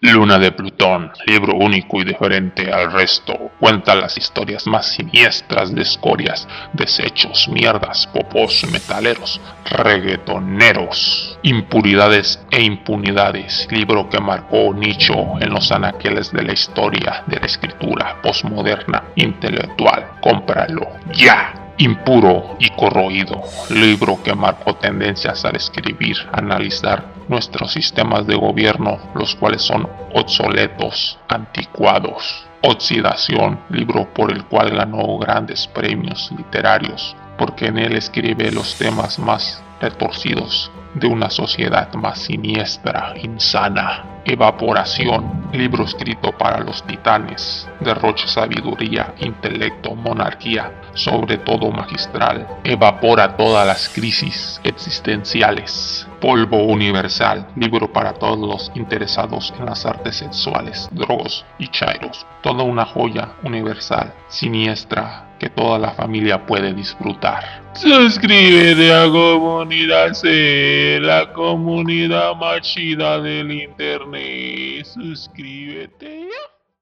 Luna de Plutón, libro único y diferente al resto, cuenta las historias más siniestras de escorias, desechos, mierdas, popos, metaleros, reggaetoneros, impuridades e impunidades, libro que marcó nicho en los anaqueles de la historia de la escritura postmoderna intelectual. Cómpralo ya impuro y corroído, libro que marcó tendencias al escribir, analizar nuestros sistemas de gobierno, los cuales son obsoletos, anticuados. Oxidación, libro por el cual ganó grandes premios literarios, porque en él escribe los temas más retorcidos de una sociedad más siniestra, insana. Evaporación, libro escrito para los titanes, derrocha sabiduría, intelecto, monarquía, sobre todo magistral, evapora todas las crisis existenciales. Polvo Universal, libro para todos los interesados en las artes sexuales, drogos y chairos. Toda una joya universal, siniestra, que toda la familia puede disfrutar. Suscríbete a Comunidad C, la comunidad más del internet. Suscríbete.